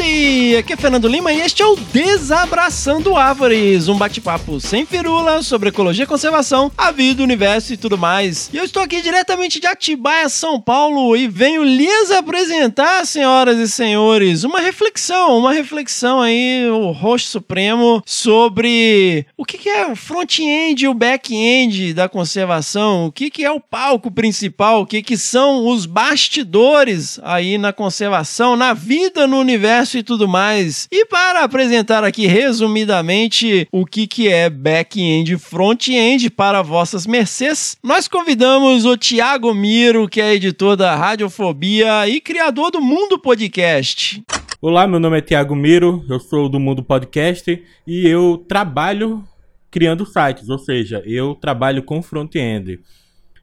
Aqui é Fernando Lima e este é o Desabraçando Árvores, um bate-papo sem firula sobre ecologia e conservação, a vida, o universo e tudo mais. E eu estou aqui diretamente de Atibaia, São Paulo, e venho lhes apresentar, senhoras e senhores, uma reflexão, uma reflexão aí, o rosto supremo, sobre o que é o front-end e o back-end da conservação, o que é o palco principal, o que são os bastidores aí na conservação, na vida, no universo e tudo mais. E para apresentar aqui resumidamente o que, que é back-end e front-end para vossas mercês, nós convidamos o Tiago Miro, que é editor da Radiofobia e criador do Mundo Podcast. Olá, meu nome é Tiago Miro, eu sou do Mundo Podcast e eu trabalho criando sites, ou seja, eu trabalho com front-end.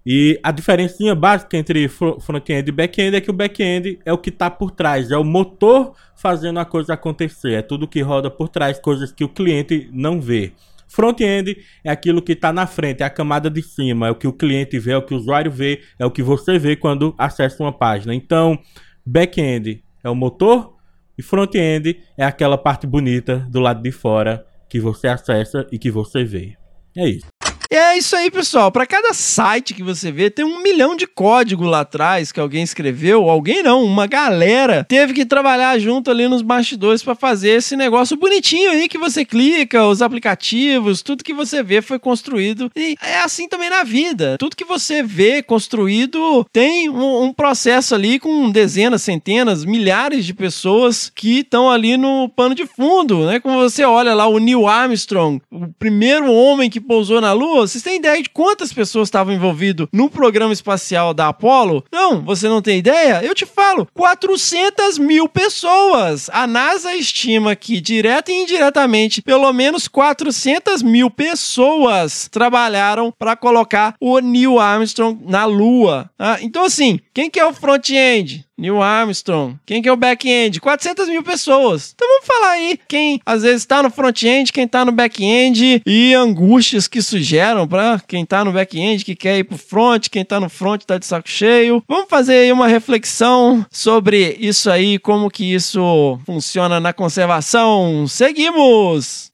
E a diferença básica entre front-end e back-end é que o back-end é o que está por trás, é o motor fazendo a coisa acontecer, é tudo que roda por trás, coisas que o cliente não vê. Front-end é aquilo que está na frente, é a camada de cima, é o que o cliente vê, é o que o usuário vê, é o que você vê quando acessa uma página. Então, back-end é o motor e front-end é aquela parte bonita do lado de fora que você acessa e que você vê. É isso. É isso aí, pessoal. Para cada site que você vê, tem um milhão de código lá atrás que alguém escreveu. Alguém não, uma galera teve que trabalhar junto ali nos bastidores para fazer esse negócio bonitinho aí que você clica, os aplicativos, tudo que você vê foi construído. E é assim também na vida. Tudo que você vê construído tem um, um processo ali com dezenas, centenas, milhares de pessoas que estão ali no pano de fundo, né? Como você olha lá o Neil Armstrong, o primeiro homem que pousou na Lua vocês têm ideia de quantas pessoas estavam envolvidas no programa espacial da Apollo? Não, você não tem ideia? Eu te falo, 400 mil pessoas. A NASA estima que, direta e indiretamente, pelo menos 400 mil pessoas trabalharam para colocar o Neil Armstrong na Lua. Ah, então, assim, quem que é o front-end? Neil Armstrong. Quem que é o back-end? 400 mil pessoas. Então vamos falar aí quem às vezes está no front-end, quem está no back-end e angústias que sugeram para quem está no back-end, que quer ir pro front, quem está no front está de saco cheio. Vamos fazer aí uma reflexão sobre isso aí, como que isso funciona na conservação. Seguimos!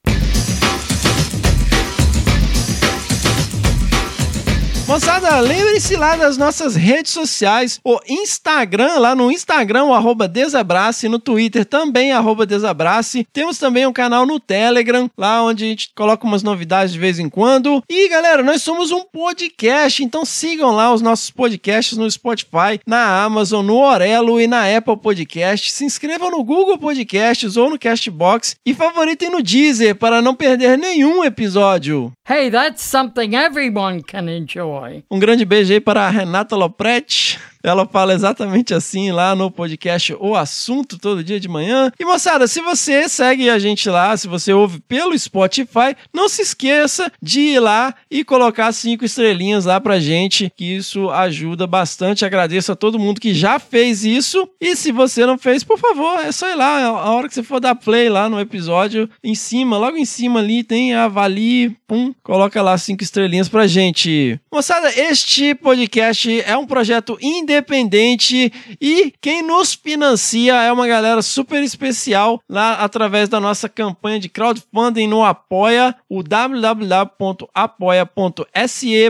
Moçada, lembre-se lá das nossas redes sociais, o Instagram, lá no Instagram, o arroba Desabrace, no Twitter também, arroba Desabrace. Temos também um canal no Telegram, lá onde a gente coloca umas novidades de vez em quando. E galera, nós somos um podcast, então sigam lá os nossos podcasts no Spotify, na Amazon, no Orelo e na Apple Podcast. Se inscrevam no Google Podcasts ou no Castbox e favoritem no Deezer para não perder nenhum episódio. Hey, that's something everyone can enjoy. Um grande beijo aí para a Renata Lopretti. Ela fala exatamente assim lá no podcast O Assunto, todo dia de manhã. E moçada, se você segue a gente lá, se você ouve pelo Spotify, não se esqueça de ir lá e colocar cinco estrelinhas lá pra gente, que isso ajuda bastante. Agradeço a todo mundo que já fez isso. E se você não fez, por favor, é só ir lá. A hora que você for dar play lá no episódio, em cima, logo em cima ali, tem avalie, pum, coloca lá cinco estrelinhas pra gente. Moçada, este podcast é um projeto independente independente e quem nos financia é uma galera super especial lá através da nossa campanha de crowdfunding no Apoia, o www.apoia.se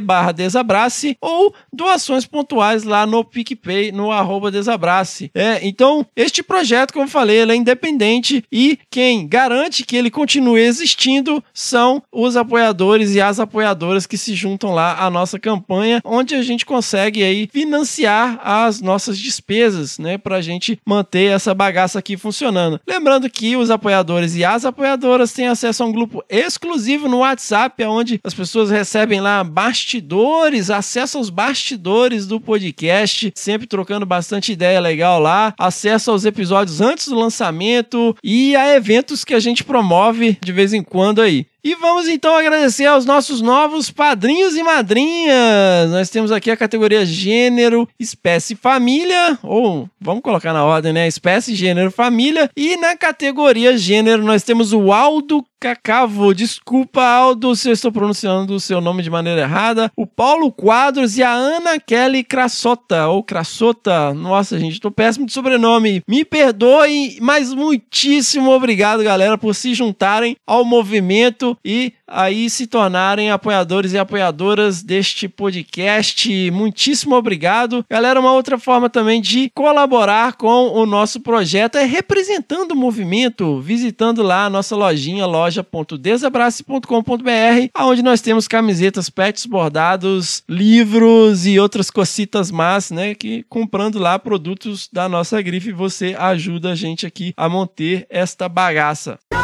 barra Desabrace ou doações pontuais lá no PicPay, no arroba Desabrace. É, então, este projeto, como eu falei, ele é independente e quem garante que ele continue existindo são os apoiadores e as apoiadoras que se juntam lá à nossa campanha, onde a gente consegue aí financiar as nossas despesas, né, para a gente manter essa bagaça aqui funcionando. Lembrando que os apoiadores e as apoiadoras têm acesso a um grupo exclusivo no WhatsApp, onde as pessoas recebem lá bastidores, acesso aos bastidores do podcast, sempre trocando bastante ideia legal lá, acesso aos episódios antes do lançamento e a eventos que a gente promove de vez em quando aí. E vamos então agradecer aos nossos novos padrinhos e madrinhas. Nós temos aqui a categoria gênero, espécie, família, ou vamos colocar na ordem, né? Espécie, gênero, família. E na categoria gênero nós temos o Aldo Cacavo. Desculpa, Aldo, se eu estou pronunciando o seu nome de maneira errada. O Paulo Quadros e a Ana Kelly Crassota, ou Crassota. Nossa, gente, tô péssimo de sobrenome. Me perdoem, mas muitíssimo obrigado, galera, por se juntarem ao movimento e aí se tornarem apoiadores e apoiadoras deste podcast. Muitíssimo obrigado. Galera, uma outra forma também de colaborar com o nosso projeto é representando o movimento, visitando lá a nossa lojinha, loja.desabrace.com.br, onde nós temos camisetas, pets bordados, livros e outras cocitas más, né, que comprando lá produtos da nossa grife, você ajuda a gente aqui a manter esta bagaça. Muito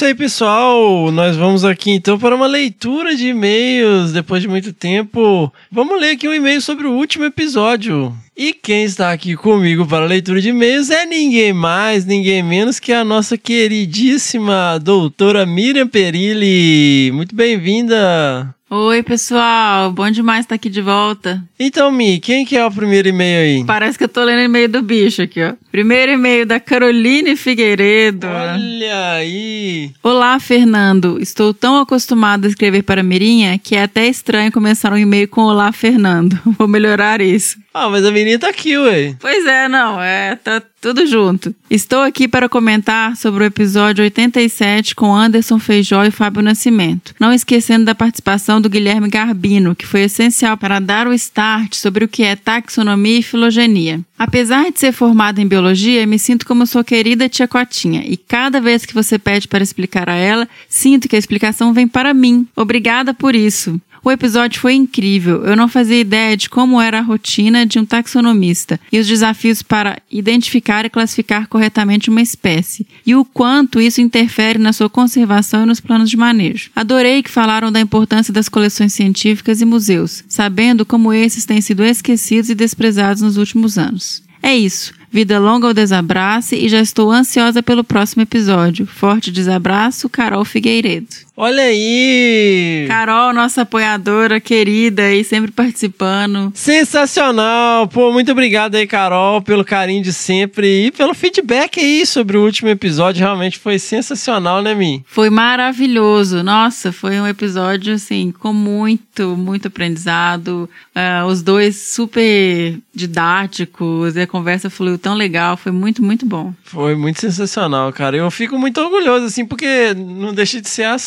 isso aí, pessoal. Nós vamos aqui então para uma leitura de e-mails depois de muito tempo. Vamos ler aqui um e-mail sobre o último episódio. E quem está aqui comigo para a leitura de e-mails é ninguém mais, ninguém menos que a nossa queridíssima doutora Miriam Perilli. Muito bem-vinda. Oi, pessoal. Bom demais estar aqui de volta. Então, Mi, quem que é o primeiro e-mail aí? Parece que eu tô lendo o e-mail do bicho aqui, ó. Primeiro e-mail da Caroline Figueiredo. Olha aí. Olá, Fernando. Estou tão acostumada a escrever para Mirinha que é até estranho começar um e-mail com Olá, Fernando. Vou melhorar isso. Ah, mas a menina tá aqui, ué. Pois é, não, é, tá tudo junto. Estou aqui para comentar sobre o episódio 87 com Anderson Feijó e Fábio Nascimento. Não esquecendo da participação do Guilherme Garbino, que foi essencial para dar o start sobre o que é taxonomia e filogenia. Apesar de ser formada em biologia, me sinto como sua querida tia Cotinha, e cada vez que você pede para explicar a ela, sinto que a explicação vem para mim. Obrigada por isso. O episódio foi incrível. Eu não fazia ideia de como era a rotina de um taxonomista e os desafios para identificar e classificar corretamente uma espécie, e o quanto isso interfere na sua conservação e nos planos de manejo. Adorei que falaram da importância das coleções científicas e museus, sabendo como esses têm sido esquecidos e desprezados nos últimos anos. É isso. Vida longa ao desabrace e já estou ansiosa pelo próximo episódio. Forte desabraço, Carol Figueiredo. Olha aí. Carol, nossa apoiadora querida e sempre participando. Sensacional! Pô, muito obrigado aí, Carol, pelo carinho de sempre e pelo feedback aí sobre o último episódio. Realmente foi sensacional, né, Mi? Foi maravilhoso. Nossa, foi um episódio, assim, com muito, muito aprendizado. Uh, os dois super didáticos e a conversa fluiu tão legal. Foi muito, muito bom. Foi muito sensacional, cara. Eu fico muito orgulhoso, assim, porque não deixa de ser a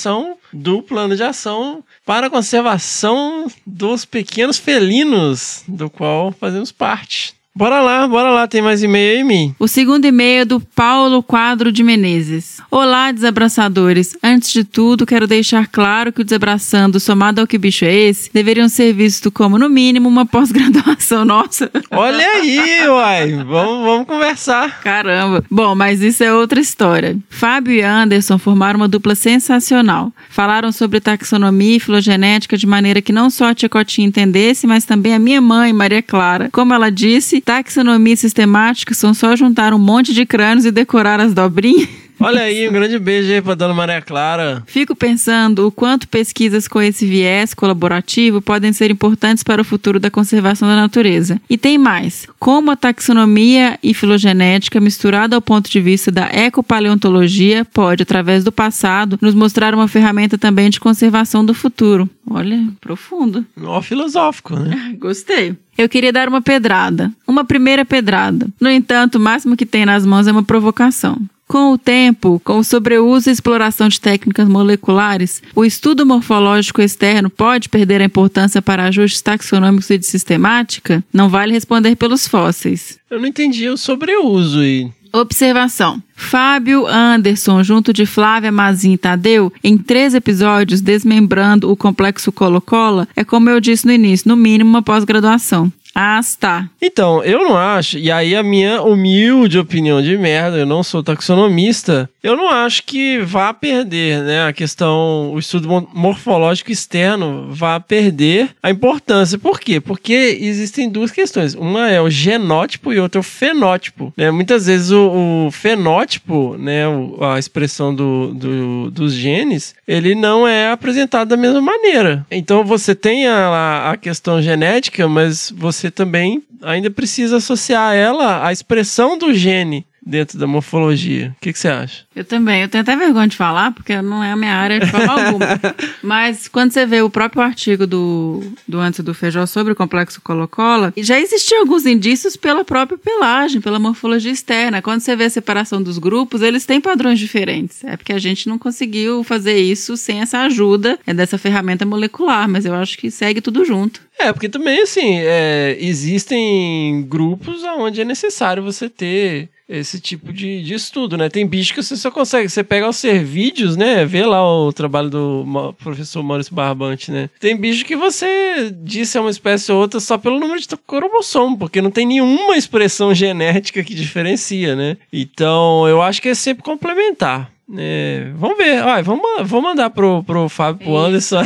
do plano de ação para a conservação dos pequenos felinos, do qual fazemos parte. Bora lá, bora lá, tem mais e-mail aí, Mi? O segundo e-mail é do Paulo Quadro de Menezes. Olá, desabraçadores. Antes de tudo, quero deixar claro que o desabraçando, somado ao que bicho é esse, deveriam ser vistos como, no mínimo, uma pós-graduação nossa. Olha aí, uai. Vamos, vamos conversar. Caramba. Bom, mas isso é outra história. Fábio e Anderson formaram uma dupla sensacional. Falaram sobre taxonomia e filogenética de maneira que não só a tia Cotinha entendesse, mas também a minha mãe, Maria Clara. Como ela disse, taxonomia sistemática são só juntar um monte de crânios e decorar as dobrinhas. Olha aí, um grande beijo aí pra Dona Maria Clara. Fico pensando o quanto pesquisas com esse viés colaborativo podem ser importantes para o futuro da conservação da natureza. E tem mais: como a taxonomia e filogenética, misturada ao ponto de vista da ecopaleontologia, pode, através do passado, nos mostrar uma ferramenta também de conservação do futuro. Olha, profundo. Ó, filosófico, né? Gostei. Eu queria dar uma pedrada. Uma primeira pedrada. No entanto, o máximo que tem nas mãos é uma provocação. Com o tempo, com o sobreuso e exploração de técnicas moleculares, o estudo morfológico externo pode perder a importância para ajustes taxonômicos e de sistemática? Não vale responder pelos fósseis. Eu não entendi o sobreuso aí. Observação. Fábio Anderson, junto de Flávia Mazin e Tadeu, em três episódios desmembrando o complexo Colo-Cola, é como eu disse no início, no mínimo uma pós-graduação. Ah, tá. Então, eu não acho, e aí a minha humilde opinião de merda, eu não sou taxonomista, eu não acho que vá perder, né, a questão, o estudo mo- morfológico externo vá perder a importância. Por quê? Porque existem duas questões. Uma é o genótipo e outra é o fenótipo. Né? Muitas vezes o, o fenótipo, né, a expressão do, do- dos genes, ele não é apresentado da mesma maneira. Então você tem a, a questão genética, mas você também ainda precisa associar ela à expressão do gene dentro da morfologia. O que, que você acha? Eu também. Eu tenho até vergonha de falar, porque não é a minha área de forma alguma. Mas quando você vê o próprio artigo do, do Antes do Feijó sobre o complexo Colo-Cola, já existiam alguns indícios pela própria pelagem, pela morfologia externa. Quando você vê a separação dos grupos, eles têm padrões diferentes. É porque a gente não conseguiu fazer isso sem essa ajuda é, dessa ferramenta molecular, mas eu acho que segue tudo junto. É, porque também, assim, é, existem grupos onde é necessário você ter esse tipo de, de estudo, né? Tem bicho que você só consegue, você pega os servídeos, né? Vê lá o trabalho do professor Maurício Barbante, né? Tem bicho que você disse é uma espécie ou outra só pelo número de cromossomo, porque não tem nenhuma expressão genética que diferencia, né? Então, eu acho que é sempre complementar. É, vamos ver, Olha, vamos, vou mandar pro, pro Fábio, pro Anderson.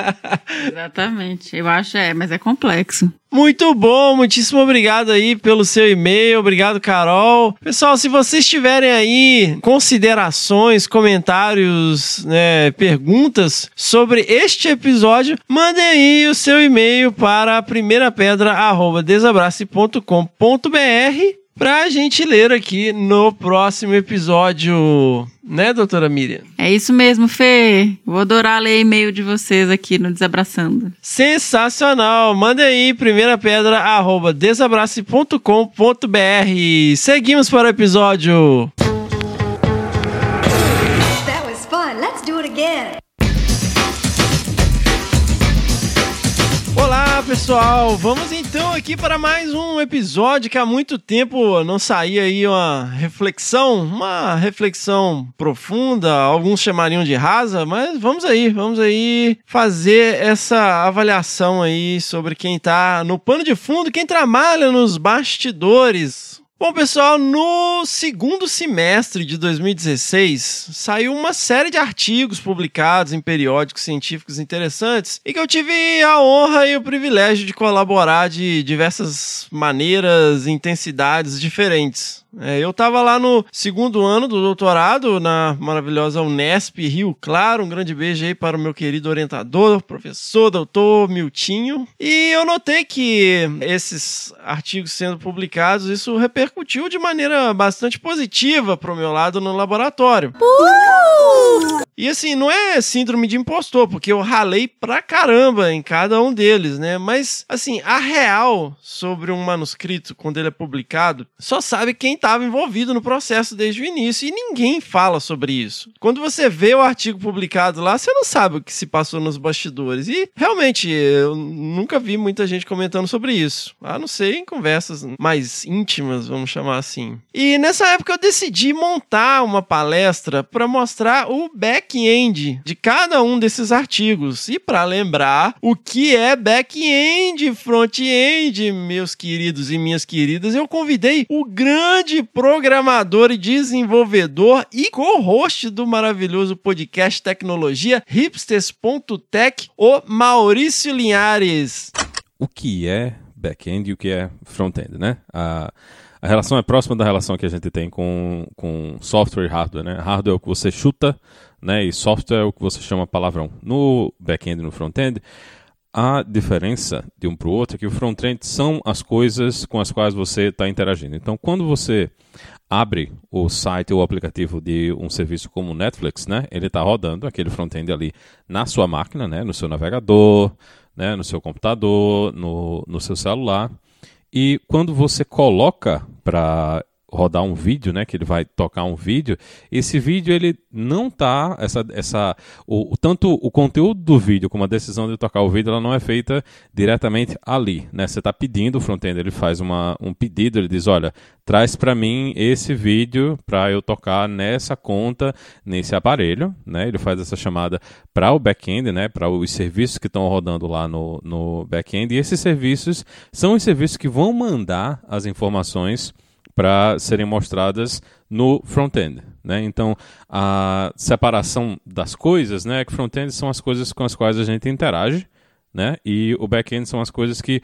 Exatamente. Eu acho, é, mas é complexo. Muito bom, muitíssimo obrigado aí pelo seu e-mail, obrigado Carol. Pessoal, se vocês tiverem aí considerações, comentários, né, perguntas sobre este episódio, mandem aí o seu e-mail para a primeirapedra@desabrace.com.br pra gente ler aqui no próximo episódio, né, doutora Miriam? É isso mesmo, Fê. Vou adorar ler e-mail de vocês aqui no Desabraçando. Sensacional! Manda aí, primeira pedra, arroba desabrace.com.br. Seguimos para o episódio. That was fun. Let's do it again. Pessoal! Vamos então aqui para mais um episódio que há muito tempo não saía aí uma reflexão, uma reflexão profunda, alguns chamariam de rasa, mas vamos aí, vamos aí fazer essa avaliação aí sobre quem tá no pano de fundo, quem trabalha nos bastidores. Bom, pessoal, no segundo semestre de 2016 saiu uma série de artigos publicados em periódicos científicos interessantes e que eu tive a honra e o privilégio de colaborar de diversas maneiras e intensidades diferentes. É, eu estava lá no segundo ano do doutorado na maravilhosa Unesp Rio Claro. Um grande beijo aí para o meu querido orientador, professor, doutor Miltinho. E eu notei que esses artigos sendo publicados, isso repercutiu de maneira bastante positiva para o meu lado no laboratório. E assim, não é síndrome de impostor, porque eu ralei pra caramba em cada um deles, né? Mas, assim, a real sobre um manuscrito, quando ele é publicado, só sabe quem estava envolvido no processo desde o início. E ninguém fala sobre isso. Quando você vê o artigo publicado lá, você não sabe o que se passou nos bastidores. E, realmente, eu nunca vi muita gente comentando sobre isso. A não ser em conversas mais íntimas, vamos chamar assim. E nessa época eu decidi montar uma palestra para mostrar o back-end de cada um desses artigos e para lembrar o que é back-end, front-end, meus queridos e minhas queridas, eu convidei o grande programador e desenvolvedor e co-host do maravilhoso podcast Tecnologia hipsters.tech, o Maurício Linhares. o que é back-end e o que é front-end, né? A, a relação é próxima da relação que a gente tem com, com software e hardware, né? Hardware é o que você chuta, né? E software é o que você chama palavrão. No back-end e no front-end, a diferença de um para o outro é que o front-end são as coisas com as quais você está interagindo. Então, quando você abre o site ou o aplicativo de um serviço como o Netflix, né? Ele está rodando aquele front-end ali na sua máquina, né? No seu navegador, né? No seu computador, no, no seu celular. E quando você coloca para rodar um vídeo, né, que ele vai tocar um vídeo, esse vídeo ele não tá essa essa o, tanto o conteúdo do vídeo como a decisão de tocar o vídeo ela não é feita diretamente ali, né? Você está pedindo o front-end, ele faz uma, um pedido, ele diz, olha, traz para mim esse vídeo para eu tocar nessa conta, nesse aparelho, né? Ele faz essa chamada para o back-end, né? Para os serviços que estão rodando lá no, no back-end. E esses serviços são os serviços que vão mandar as informações para serem mostradas no front-end. Né? Então, a separação das coisas, né? que front-end são as coisas com as quais a gente interage, né? e o back-end são as coisas que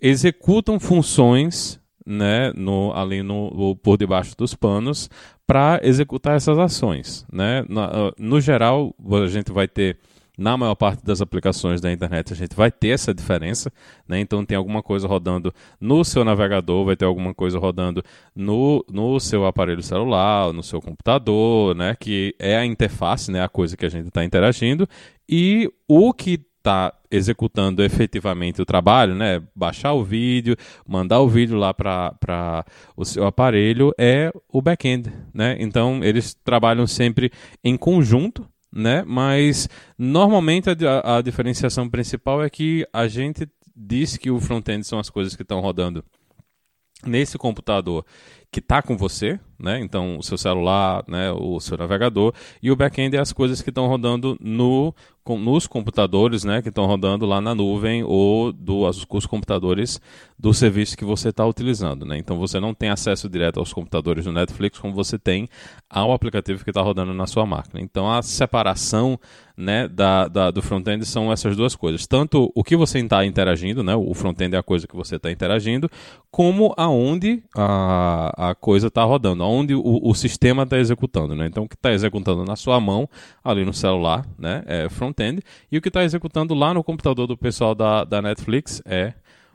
executam funções né, no, ali no, por debaixo dos panos para executar essas ações. Né? Na- no geral, a gente vai ter na maior parte das aplicações da internet a gente vai ter essa diferença, né? Então tem alguma coisa rodando no seu navegador, vai ter alguma coisa rodando no, no seu aparelho celular, no seu computador, né? Que é a interface, né? A coisa que a gente está interagindo e o que está executando efetivamente o trabalho, né? Baixar o vídeo, mandar o vídeo lá para o seu aparelho é o back-end, né? Então eles trabalham sempre em conjunto, né? Mas normalmente a, a diferenciação principal é que a gente diz que o front-end são as coisas que estão rodando nesse computador que está com você, né? Então o seu celular, né? O seu navegador e o back-end é as coisas que estão rodando no com- nos computadores, né? Que estão rodando lá na nuvem ou do os, os computadores do serviço que você está utilizando, né? Então você não tem acesso direto aos computadores do Netflix como você tem ao aplicativo que está rodando na sua máquina. Então a separação né, da, da- do front-end são essas duas coisas. Tanto o que você está interagindo, né, o front-end é a coisa que você está interagindo, como aonde a, a coisa está rodando, aonde o, o sistema está executando. Né? Então o que está executando na sua mão, ali no celular, né, é front-end, e o que está executando lá no computador do pessoal da, da Netflix é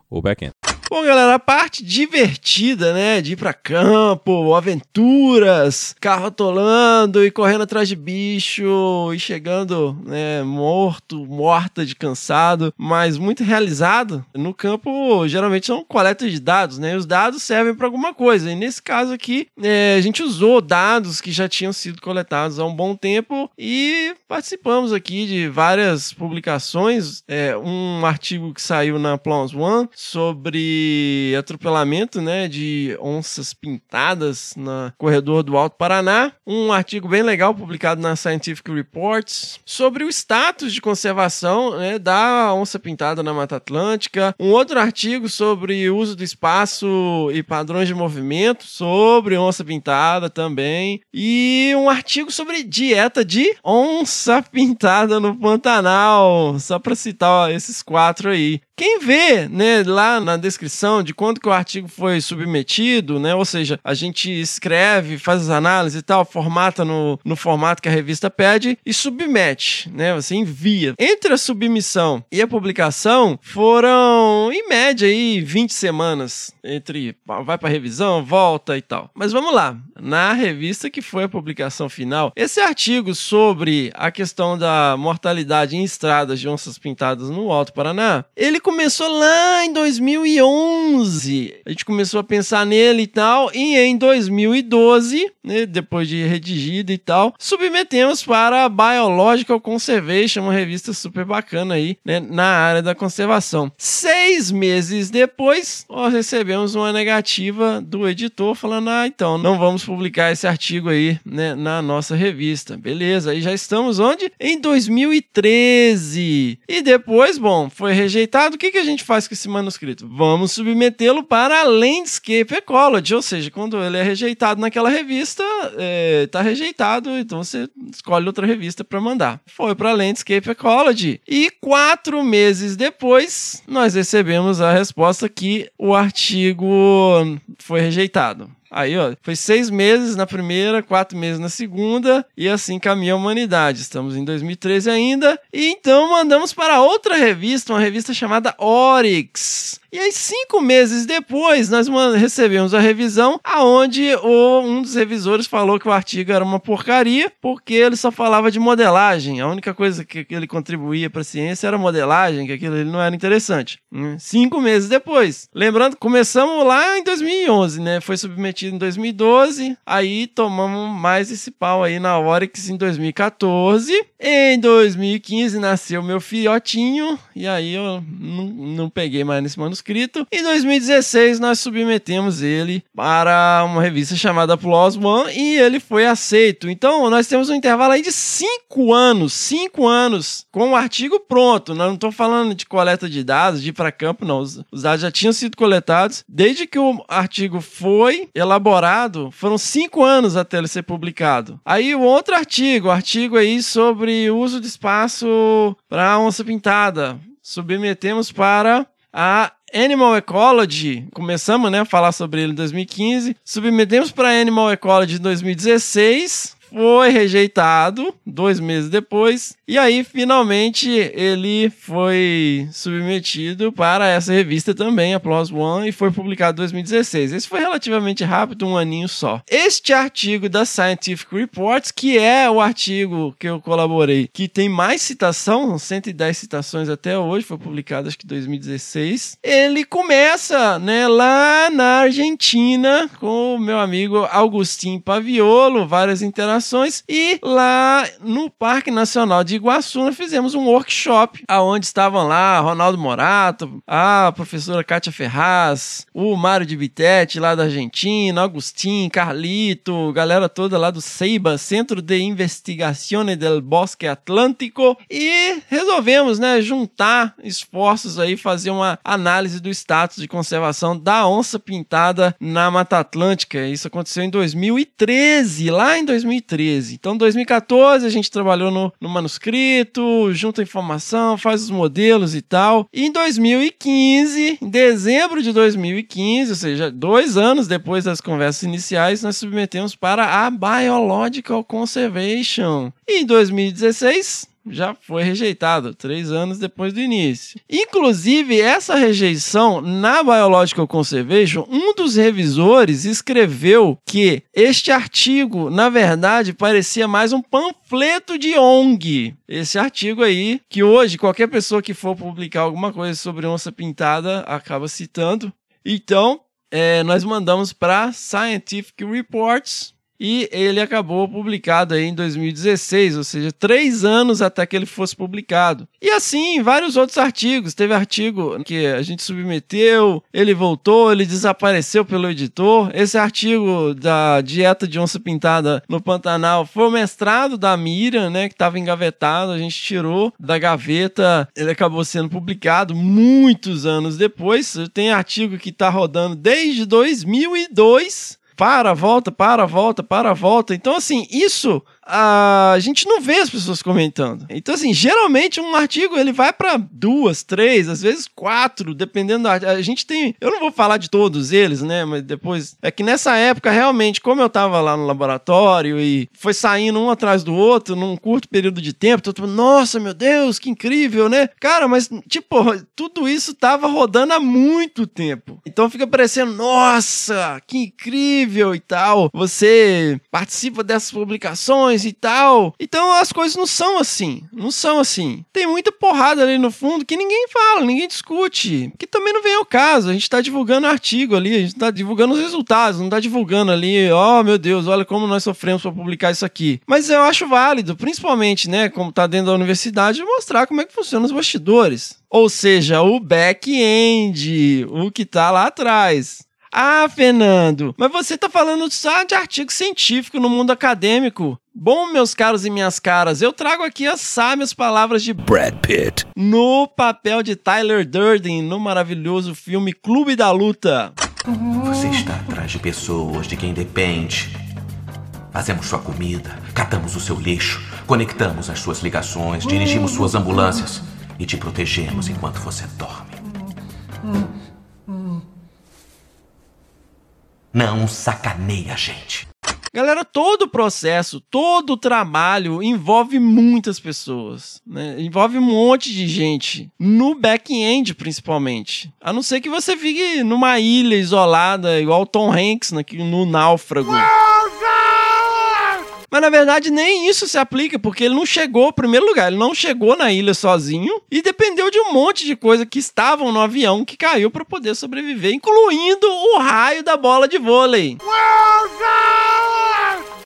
o back-end. Bom, galera, a parte divertida, né? De ir pra campo, aventuras, carro atolando e correndo atrás de bicho e chegando, né, morto, morta de cansado, mas muito realizado. No campo, geralmente são coletas de dados, né? E os dados servem para alguma coisa. E nesse caso aqui, é, a gente usou dados que já tinham sido coletados há um bom tempo e participamos aqui de várias publicações. É, um artigo que saiu na Plons One sobre atropelamento né, de onças pintadas no corredor do Alto Paraná. Um artigo bem legal publicado na Scientific Reports sobre o status de conservação né, da onça pintada na Mata Atlântica. Um outro artigo sobre o uso do espaço e padrões de movimento sobre onça pintada também. E um artigo sobre dieta de onça pintada no Pantanal. Só para citar ó, esses quatro aí. Quem vê, né, lá na descrição de quando que o artigo foi submetido, né, ou seja, a gente escreve, faz as análises e tal, formata no, no formato que a revista pede e submete, né, você envia. Entre a submissão e a publicação foram, em média, aí 20 semanas entre vai para revisão, volta e tal. Mas vamos lá, na revista que foi a publicação final, esse artigo sobre a questão da mortalidade em estradas de onças pintadas no Alto Paraná, ele começou lá em 2011. A gente começou a pensar nele e tal, e em 2012, né, depois de redigido e tal, submetemos para a Biological Conservation, uma revista super bacana aí, né, na área da conservação. Seis meses depois, nós recebemos uma negativa do editor falando: ah, então, não vamos publicar esse artigo aí, né, na nossa revista. Beleza, aí já estamos onde? Em 2013. E depois, bom, foi rejeitado. Que, que a gente faz com esse manuscrito? Vamos submetê-lo para a Landscape Ecology, ou seja, quando ele é rejeitado naquela revista, está rejeitado, então você escolhe outra revista para mandar. Foi para a Landscape Ecology. E quatro meses depois, nós recebemos a resposta que o artigo foi rejeitado. Aí, ó, foi seis meses na primeira, quatro meses na segunda, e assim caminha a humanidade. Estamos em 2013 ainda, e então mandamos para outra revista, uma revista chamada Oryx. E aí, cinco meses depois, nós recebemos a revisão, aonde o- um dos revisores falou que o artigo era uma porcaria, porque ele só falava de modelagem. A única coisa que, que ele contribuía para a ciência era modelagem, que aquilo ele não era interessante. né? Cinco meses depois. Lembrando, começamos lá em 2011, né? Foi submetido em 2012, aí tomamos mais esse pau aí na Oryx em 2014. Em 2015 nasceu meu filhotinho, e aí eu não, não peguei mais nesse manuscrito. Em 2016 nós submetemos ele para uma revista chamada Plus One e ele foi aceito. Então nós temos um intervalo aí de cinco anos, cinco anos com o artigo pronto. Não estou falando de coleta de dados, de ir para campo, não. Os, os dados já tinham sido coletados. Desde que o artigo foi elaborado, foram cinco anos até ele ser publicado. Aí o outro artigo, artigo aí sobre uso de espaço para onça pintada, submetemos para a Animal Ecology, começamos né, a falar sobre ele em 2015, submetemos para Animal Ecology em 2016, foi rejeitado dois meses depois, e aí finalmente ele foi submetido para essa revista também, a Plus One, e foi publicado em 2016. Esse foi relativamente rápido, um aninho só. Este artigo da Scientific Reports, que é o artigo que eu colaborei, que tem mais citação, 110 citações até hoje, foi publicado acho que em 2016. Ele começa, né, lá na Argentina com o meu amigo Augustin Paviolo, várias interações e lá no Parque Nacional de Iguaçu nós fizemos um workshop aonde estavam lá Ronaldo Morato, a professora Kátia Ferraz, o Mário de Bitete lá da Argentina, Agustin, Carlito, galera toda lá do CEIBA, Centro de Investigazione del Bosque Atlântico e resolvemos, né, juntar esforços aí, fazer uma análise do status de conservação da onça pintada na Mata Atlântica. Isso aconteceu em 2013, lá em 2013. Então, em 2014 a gente trabalhou no, no manuscrito, junta informação, faz os modelos e tal. E em 2015, em dezembro de 2015, ou seja, dois anos depois das conversas iniciais, nós submetemos para a Biological Conservation. E em 2016, já foi rejeitado, três anos depois do início. Inclusive, essa rejeição na Biological Conservation, um dos revisores escreveu que este artigo, na verdade, parecia mais um panfleto de ONG. Esse artigo aí, que hoje qualquer pessoa que for publicar alguma coisa sobre onça pintada acaba citando. Então, é, nós mandamos para Scientific Reports e ele acabou publicado aí em 2016, ou seja, três anos até que ele fosse publicado. E assim, vários outros artigos. Teve artigo que a gente submeteu, ele voltou, ele desapareceu pelo editor. Esse artigo da dieta de onça pintada no Pantanal foi o mestrado da Miriam, né, que estava engavetado, a gente tirou da gaveta, ele acabou sendo publicado muitos anos depois. Tem artigo que está rodando desde 2002 para, volta, para, volta, para, volta. Então, assim, isso a gente não vê as pessoas comentando. Então, assim, geralmente um artigo ele vai para duas, três, às vezes quatro, dependendo da. A gente tem. Eu não vou falar de todos eles, né? Mas depois. É que nessa época, realmente, como eu tava lá no laboratório e foi saindo um atrás do outro num curto período de tempo, todo mundo, nossa, meu Deus, que incrível, né? Cara, mas, tipo, tudo isso tava rodando há muito tempo. Então fica parecendo, nossa, que incrível e tal. Você participa dessas publicações e tal. Então as coisas não são assim. Não são assim. Tem muita porrada ali no fundo que ninguém fala, ninguém discute. Que também não vem ao caso. A gente tá divulgando artigo ali, a gente tá divulgando os resultados, não tá divulgando ali, ó, oh, meu Deus, olha como nós sofremos para publicar isso aqui. Mas eu acho válido, principalmente, né, como tá dentro da universidade, mostrar como é que funciona os bastidores. Ou seja, o back-end, o que tá lá atrás. Ah, Fernando, mas você tá falando só de artigo científico no mundo acadêmico. Bom, meus caros e minhas caras, eu trago aqui as sábias palavras de Brad Pitt no papel de Tyler Durden no maravilhoso filme Clube da Luta. Você está atrás de pessoas de quem depende. Fazemos sua comida, catamos o seu lixo, conectamos as suas ligações, dirigimos suas ambulâncias e te protegemos enquanto você dorme. Não sacaneia a gente. Galera, todo o processo, todo o trabalho envolve muitas pessoas, né? Envolve um monte de gente, no back-end principalmente. A não ser que você fique numa ilha isolada, igual o Tom Hanks no, no Náufrago. Mas na verdade nem isso se aplica, porque ele não chegou, primeiro lugar, ele não chegou na ilha sozinho e dependeu de um monte de coisa que estavam no avião que caiu para poder sobreviver, incluindo o raio da bola de vôlei.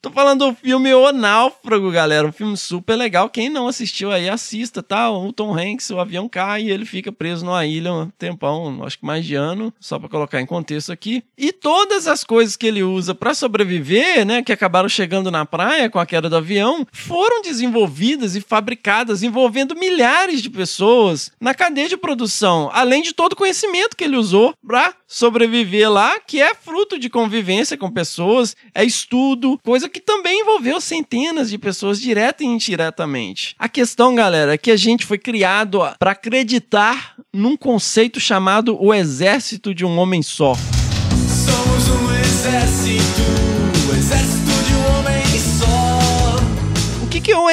Tô falando do filme O Náufrago, galera. Um filme super legal. Quem não assistiu aí, assista, tá? O Tom Hanks, o avião cai e ele fica preso numa ilha um tempão, acho que mais de ano, só para colocar em contexto aqui. E todas as coisas que ele usa para sobreviver, né, que acabaram chegando na praia com a queda do avião, foram desenvolvidas e fabricadas envolvendo milhares de pessoas na cadeia de produção, além de todo o conhecimento que ele usou para sobreviver lá, que é fruto de convivência com pessoas, é estudo, coisa que também envolveu centenas de pessoas direta e indiretamente. A questão, galera, é que a gente foi criado para acreditar num conceito chamado o exército de um homem só.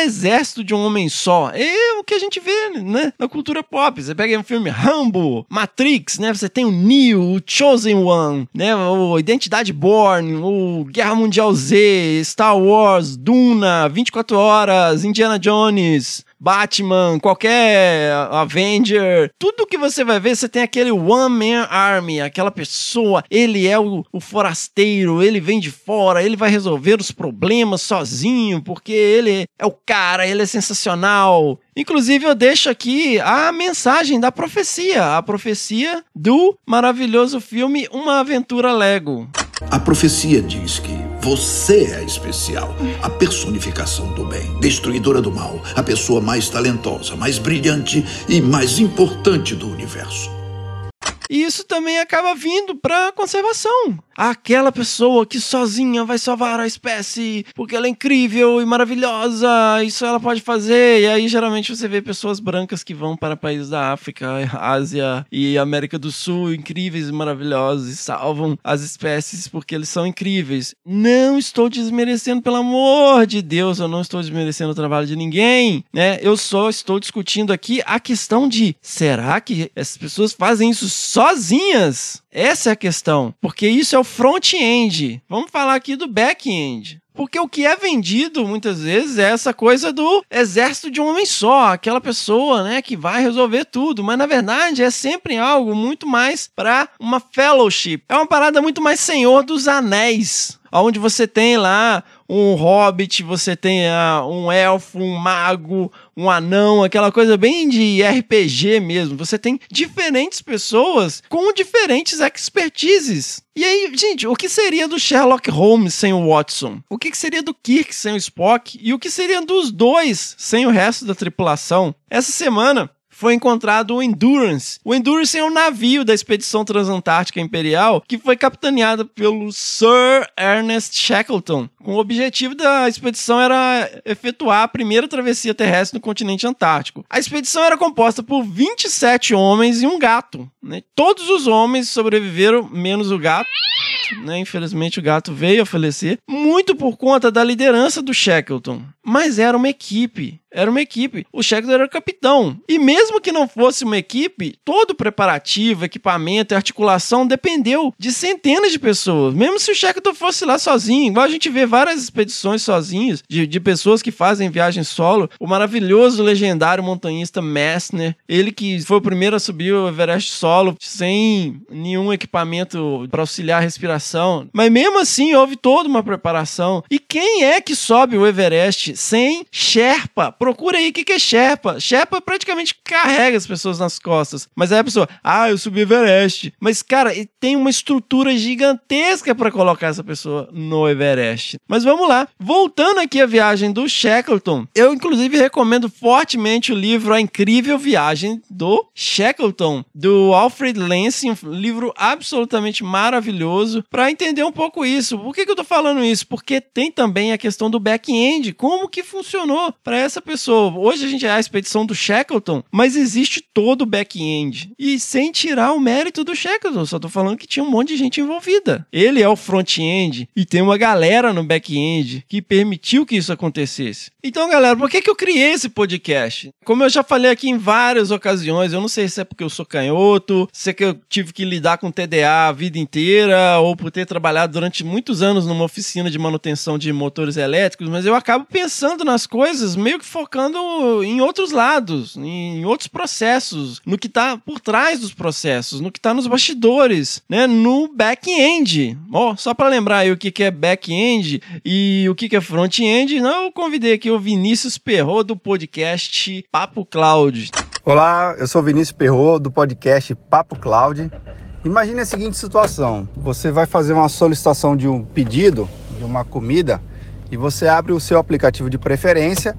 Exército de um homem só? É o que a gente vê, né, na cultura pop. Você pega um filme Rambo, Matrix, né? Você tem o Neo, o Chosen One, né? O Identidade Born, o Guerra Mundial Z, Star Wars, Duna, 24 Horas, Indiana Jones. Batman, qualquer Avenger, tudo que você vai ver, você tem aquele One Man Army, aquela pessoa, ele é o, o forasteiro, ele vem de fora, ele vai resolver os problemas sozinho, porque ele é o cara, ele é sensacional. Inclusive, eu deixo aqui a mensagem da profecia, a profecia do maravilhoso filme Uma Aventura Lego. A profecia diz que você é especial, a personificação do bem, destruidora do mal, a pessoa mais talentosa, mais brilhante e mais importante do universo. E isso também acaba vindo para conservação. Aquela pessoa que sozinha vai salvar a espécie porque ela é incrível e maravilhosa, isso ela pode fazer. E aí geralmente você vê pessoas brancas que vão para países da África, Ásia e América do Sul, incríveis e maravilhosos e salvam as espécies porque eles são incríveis. Não estou desmerecendo, pelo amor de Deus, eu não estou desmerecendo o trabalho de ninguém, né? Eu só estou discutindo aqui a questão de será que essas pessoas fazem isso sozinhas? Essa é a questão, porque isso é o front-end. Vamos falar aqui do back-end. Porque o que é vendido muitas vezes é essa coisa do exército de um homem só, aquela pessoa, né, que vai resolver tudo, mas na verdade é sempre algo muito mais para uma fellowship. É uma parada muito mais Senhor dos Anéis, onde você tem lá um hobbit, você tem uh, um elfo, um mago, um anão, aquela coisa bem de RPG mesmo. Você tem diferentes pessoas com diferentes expertises. E aí, gente, o que seria do Sherlock Holmes sem o Watson? O que seria do Kirk sem o Spock? E o que seria dos dois sem o resto da tripulação? Essa semana, foi encontrado o Endurance. O Endurance é um navio da expedição transantártica imperial que foi capitaneado pelo Sir Ernest Shackleton. O objetivo da expedição era efetuar a primeira travessia terrestre no continente antártico. A expedição era composta por 27 homens e um gato. Né? Todos os homens sobreviveram, menos o gato. Né? Infelizmente o gato veio a falecer, muito por conta da liderança do Shackleton. Mas era uma equipe. Era uma equipe. O Shackleton era o capitão. E mesmo que não fosse uma equipe, todo o preparativo, equipamento e articulação dependeu de centenas de pessoas. Mesmo se o Shackleton fosse lá sozinho, igual a gente vê várias expedições sozinhos, de, de pessoas que fazem viagem solo. O maravilhoso, legendário montanhista Messner, ele que foi o primeiro a subir o Everest solo, sem nenhum equipamento para auxiliar a respiração. Mas mesmo assim, houve toda uma preparação. E quem é que sobe o Everest sem Sherpa? Procura aí o que, que é Sherpa. Sherpa praticamente carrega as pessoas nas costas. Mas aí a pessoa, ah, eu subi o Everest. Mas, cara, tem uma estrutura gigantesca para colocar essa pessoa no Everest. Mas vamos lá. Voltando aqui à viagem do Shackleton, eu inclusive recomendo fortemente o livro A Incrível Viagem do Shackleton, do Alfred Lansing, um livro absolutamente maravilhoso. Para entender um pouco isso. Por que, que eu tô falando isso? Porque tem também a questão do back-end, como que funcionou para essa pessoa. Hoje a gente é a expedição do Shackleton, mas existe todo o back-end. E sem tirar o mérito do Shackleton, só tô falando que tinha um monte de gente envolvida. Ele é o front-end e tem uma galera no back-end que permitiu que isso acontecesse. Então, galera, por que, que eu criei esse podcast? Como eu já falei aqui em várias ocasiões, eu não sei se é porque eu sou canhoto, se é que eu tive que lidar com TDA a vida inteira, ou por ter trabalhado durante muitos anos numa oficina de manutenção de motores elétricos, mas eu acabo pensando nas coisas meio que focando em outros lados, em outros processos, no que está por trás dos processos, no que está nos bastidores, né, no back-end. Ó, só para lembrar aí o que, que é back-end e o que, que é front-end, não, eu convidei aqui o Vinícius Perro do podcast Papo Cloud. Olá, eu sou Vinícius Perro do podcast Papo Cloud. Imagine a seguinte situação: você vai fazer uma solicitação de um pedido de uma comida e você abre o seu aplicativo de preferência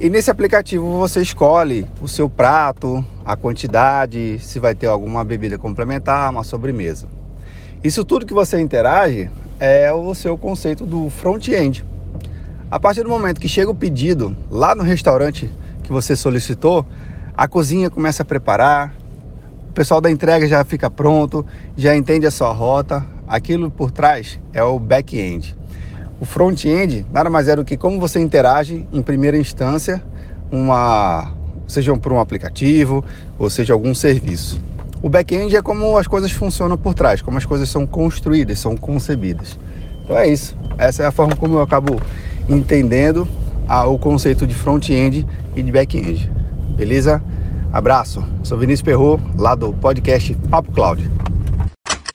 e nesse aplicativo você escolhe o seu prato, a quantidade, se vai ter alguma bebida complementar, uma sobremesa. Isso tudo que você interage é o seu conceito do front-end. A partir do momento que chega o pedido lá no restaurante que você solicitou, a cozinha começa a preparar, o pessoal da entrega já fica pronto, já entende a sua rota. Aquilo por trás é o back-end. O front-end nada mais é do que como você interage em primeira instância, uma, seja por um aplicativo ou seja algum serviço. O back-end é como as coisas funcionam por trás, como as coisas são construídas, são concebidas. Então é isso. Essa é a forma como eu acabo entendendo a, o conceito de front-end e de back-end. Beleza? Abraço. Sou Vinícius Perro, lá do podcast Papo Cloud.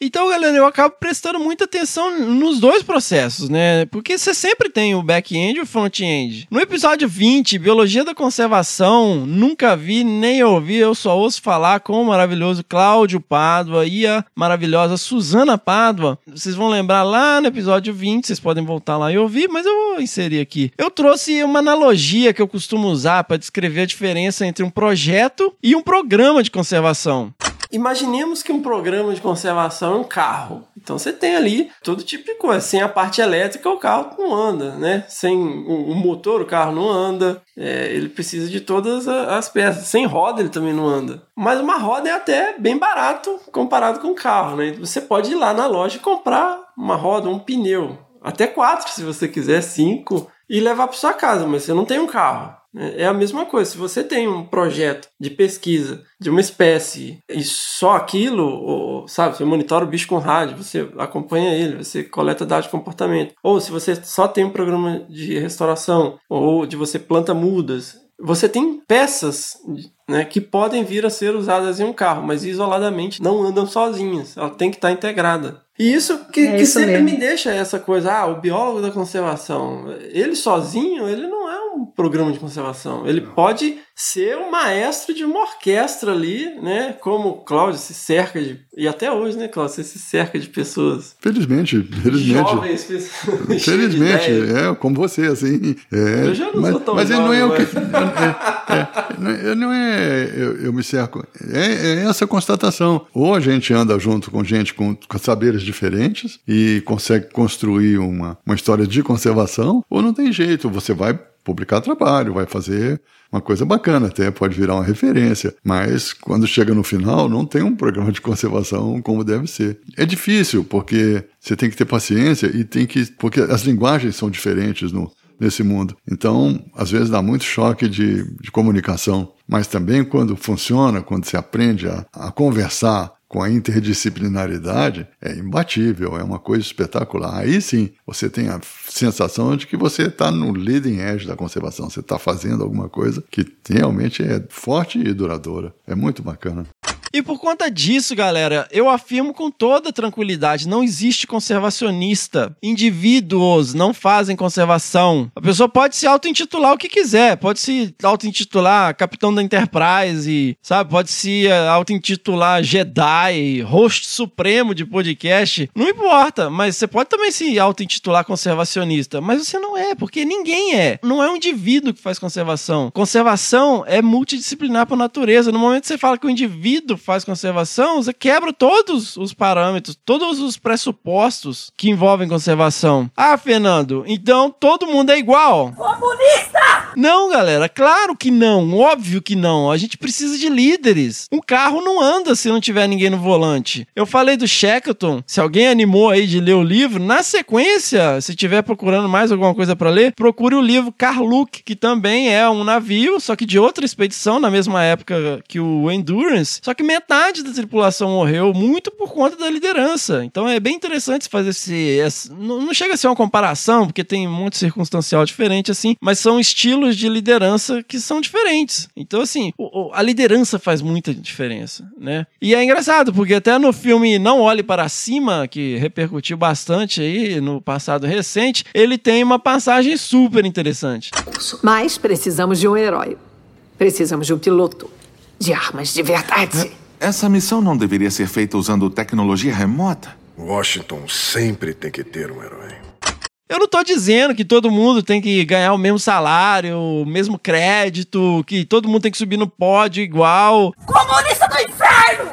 Então, galera, eu acabo prestando muita atenção nos dois processos, né? Porque você sempre tem o back-end e o front-end. No episódio 20, Biologia da Conservação, nunca vi nem ouvi, eu só ouço falar com o maravilhoso Cláudio Pádua e a maravilhosa Suzana Pádua. Vocês vão lembrar lá no episódio 20, vocês podem voltar lá e ouvir, mas eu vou inserir aqui. Eu trouxe uma analogia que eu costumo usar para descrever a diferença entre um projeto e um programa de conservação. Imaginemos que um programa de conservação é um carro. Então você tem ali todo tipo de coisa. Sem a parte elétrica, o carro não anda, né? Sem o motor, o carro não anda. É, ele precisa de todas as peças. Sem roda, ele também não anda. Mas uma roda é até bem barato comparado com um carro, né? Você pode ir lá na loja e comprar uma roda, um pneu. Até quatro, se você quiser, cinco. E levar para sua casa, mas você não tem um carro. É a mesma coisa. Se você tem um projeto de pesquisa de uma espécie e só aquilo, ou, sabe, você monitora o bicho com rádio, você acompanha ele, você coleta dados de comportamento. Ou se você só tem um programa de restauração, ou de você planta mudas, você tem peças né, que podem vir a ser usadas em um carro, mas isoladamente não andam sozinhas. Ela tem que estar integrada. E isso que, É que isso sempre mesmo. me deixa essa coisa, ah, o biólogo da conservação, ele sozinho, ele não é um programa de conservação. Ele pode ser o maestro de uma orquestra ali, né? Como Cláudio se cerca de. E até hoje, né, Cláudio? Você se cerca de pessoas. Felizmente, felizmente. Jovens, pessoas. Felizmente, é como você, assim. É, Eu já não mas, sou tão mas não é o jovem, que. é, é, não é- não é eu, eu me cerco. É, é essa constatação. Ou a gente anda junto com gente com, com saberes diferentes e consegue construir uma, uma história de conservação, ou não tem jeito. Você vai publicar trabalho, vai fazer uma coisa bacana, até pode virar uma referência, mas quando chega no final não tem um programa de conservação como deve ser. É difícil porque você tem que ter paciência e tem que porque as linguagens são diferentes no nesse mundo. Então, às vezes dá muito choque de, de comunicação, mas também quando funciona, quando você aprende a, a conversar com a interdisciplinaridade, é imbatível, é uma coisa espetacular. Aí sim, você tem a sensação de que você está no leading edge da conservação, você está fazendo alguma coisa que realmente é forte e duradoura. É muito bacana. E por conta disso, galera, eu afirmo com toda tranquilidade: não existe conservacionista. Indivíduos não fazem conservação. A pessoa pode se auto-intitular o que quiser, pode se auto-intitular capitão da Enterprise, sabe? Pode se eh, auto-intitular Jedi, host supremo de podcast. Não importa, mas você pode também se auto-intitular conservacionista. Mas você não é, porque ninguém é. Não é um indivíduo que faz conservação. Conservação é multidisciplinar por natureza. No momento que você fala que o indivíduo faz conservação, você quebra todos os parâmetros, todos os pressupostos que envolvem conservação. Ah, Fernando, então todo mundo é igual. Comunista! Não, galera, claro que não, óbvio que não. A gente precisa de líderes. Um carro não anda se não tiver ninguém no volante. Eu falei do Shackleton, se alguém animou aí de ler o livro, na sequência, se tiver procurando mais alguma coisa para ler, procure o livro Carluke, que também é um navio, só que de outra expedição, na mesma época que o Endurance. Só que metade da tripulação morreu, muito por conta da liderança. Então é bem interessante fazer esse. não, não chega a ser uma comparação, porque tem um monte circunstancial diferente assim, mas são estilos de liderança que são diferentes. Então, assim, o- o- a liderança faz muita diferença, né? E é engraçado, porque até no filme Não Olhe Para Cima, que repercutiu bastante aí no passado recente, ele tem uma passagem super interessante. Mas precisamos de um herói. Precisamos de um piloto. De armas de verdade. Essa missão não deveria ser feita usando tecnologia remota? Washington sempre tem que ter um herói. Eu não tô dizendo que todo mundo tem que ganhar o mesmo salário, o mesmo crédito, que todo mundo tem que subir no pódio igual. Comunista do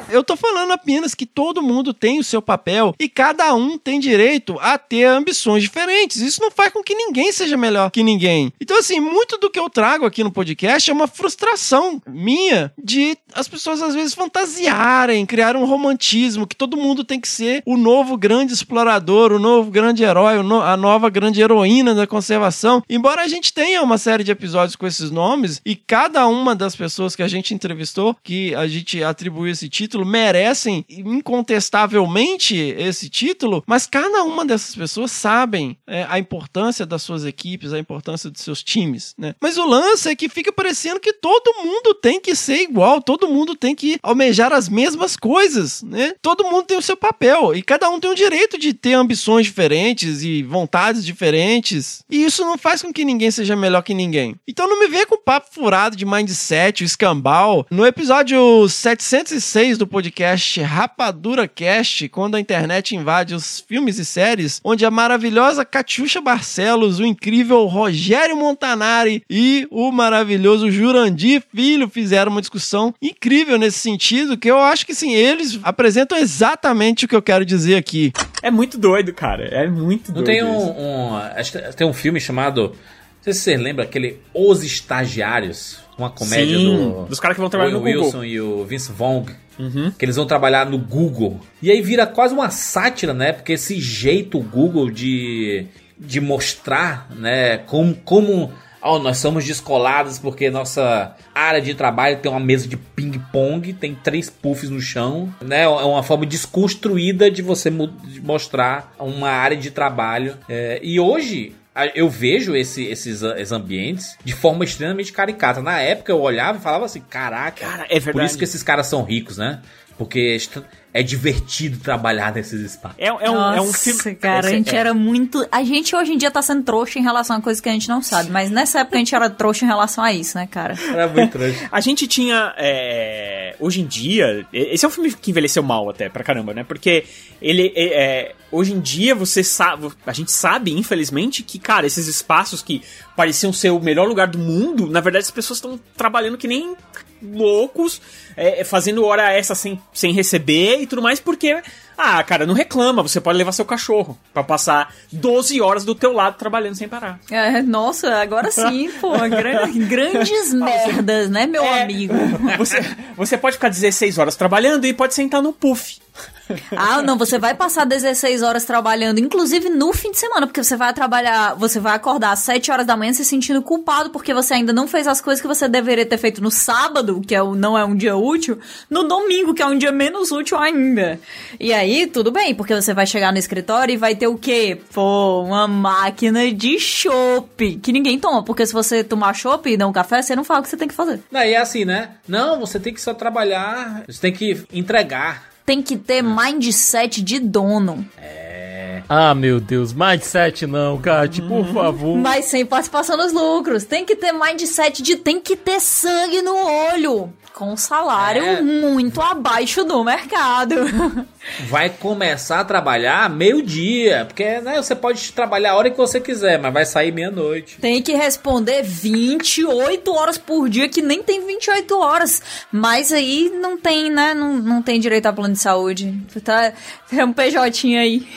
Eu tô falando apenas que todo mundo tem o seu papel e cada um tem direito a ter ambições diferentes. Isso não faz com que ninguém seja melhor que ninguém. Então, assim, muito do que eu trago aqui no podcast é uma frustração minha de as pessoas às vezes fantasiarem, criar um romantismo que todo mundo tem que ser o novo grande explorador, o novo grande herói, a nova grande heroína da conservação. Embora a gente tenha uma série de episódios com esses nomes e cada uma das pessoas que a gente entrevistou, que a gente atribuiu esse título, merecem incontestavelmente esse título, mas cada uma dessas pessoas sabem é, a importância das suas equipes, a importância dos seus times, né? Mas o lance é que fica parecendo que todo mundo tem que ser igual, todo mundo tem que almejar as mesmas coisas, né? Todo mundo tem o seu papel e cada um tem o direito de ter ambições diferentes e vontades diferentes. E isso não faz com que ninguém seja melhor que ninguém. Então não me venha com papo furado de mindset, o escambau. No episódio 706 do podcast Rapadura Cast, quando a internet invade os filmes e séries, onde a maravilhosa Catiuxa Barcelos, o incrível Rogério Montanari e o maravilhoso Jurandir Filho fizeram uma discussão incrível nesse sentido, que eu acho que sim, eles apresentam exatamente o que eu quero dizer aqui. É muito doido, cara. É muito Não doido. tem isso. um, um- Acho que tem um filme chamado. Não sei se você lembra, aquele Os Estagiários. Uma comédia Sim, do. dos caras que vão trabalhar no Owen Google. Wilson e o Vince Vaughn. Que eles vão trabalhar no Google. E aí vira quase uma sátira, né? Porque esse jeito Google de, de mostrar, né? Como. como ó, nós somos descolados porque nossa área de trabalho tem uma mesa de ping-pong, tem três puffs no chão, né? É uma forma desconstruída de você mostrar uma área de trabalho. É, e hoje eu vejo esse- esses, a- esses ambientes de forma extremamente caricata. Na época eu olhava e falava assim: caraca, é por verdade. isso que esses caras são ricos, né? Porque é divertido trabalhar nesses espaços. É, é um, é um Nossa, filme. cara, a gente é- era muito. A gente hoje em dia tá sendo trouxa em relação a coisas que a gente não sabe, mas nessa época a gente era trouxa em relação a isso, né, cara? Era muito trouxa. A gente tinha. é, hoje em dia. Esse é um filme que envelheceu mal até, pra caramba, né? Porque ele. é, é, hoje em dia você sabe. A gente sabe, infelizmente, que, cara, esses espaços que pareciam ser o melhor lugar do mundo, na verdade as pessoas estão trabalhando que nem loucos, é, fazendo hora essa sem, sem receber e tudo mais, porque. Ah, cara, não reclama, você pode levar seu cachorro pra passar 12 horas do teu lado trabalhando sem parar. É, nossa, agora sim, pô, gran- grandes merdas, né, meu amigo? Você, você pode ficar 16 horas trabalhando e pode sentar no puff. Ah, não, você vai passar 16 horas trabalhando, inclusive no fim de semana, porque você vai trabalhar, você vai acordar às 7 horas da manhã se sentindo culpado porque você ainda não fez as coisas que você deveria ter feito no sábado, que é o, não é um dia útil, no domingo, que é um dia menos útil ainda. E aí, tudo bem, porque você vai chegar no escritório e vai ter o quê? Pô, uma máquina de chopp, que ninguém toma, porque se você tomar chopp e não café, você não fala o que você tem que fazer. Não, e é assim, né? Não, você tem que só trabalhar, você tem que entregar. Tem que ter mindset de dono. Ah, meu Deus, mindset não, Kat, por favor. Mas sem participação nos lucros. Tem que ter mindset de tem que ter sangue no olho. Com um salário É. muito abaixo do mercado. Vai começar a trabalhar meio-dia, porque né, você pode trabalhar a hora que você quiser, mas vai sair meia-noite. Tem que responder 28 horas por dia, que nem tem 28 horas. Mas aí não tem, né? Não, não tem direito a plano de saúde. Tá, tem um PJ aí.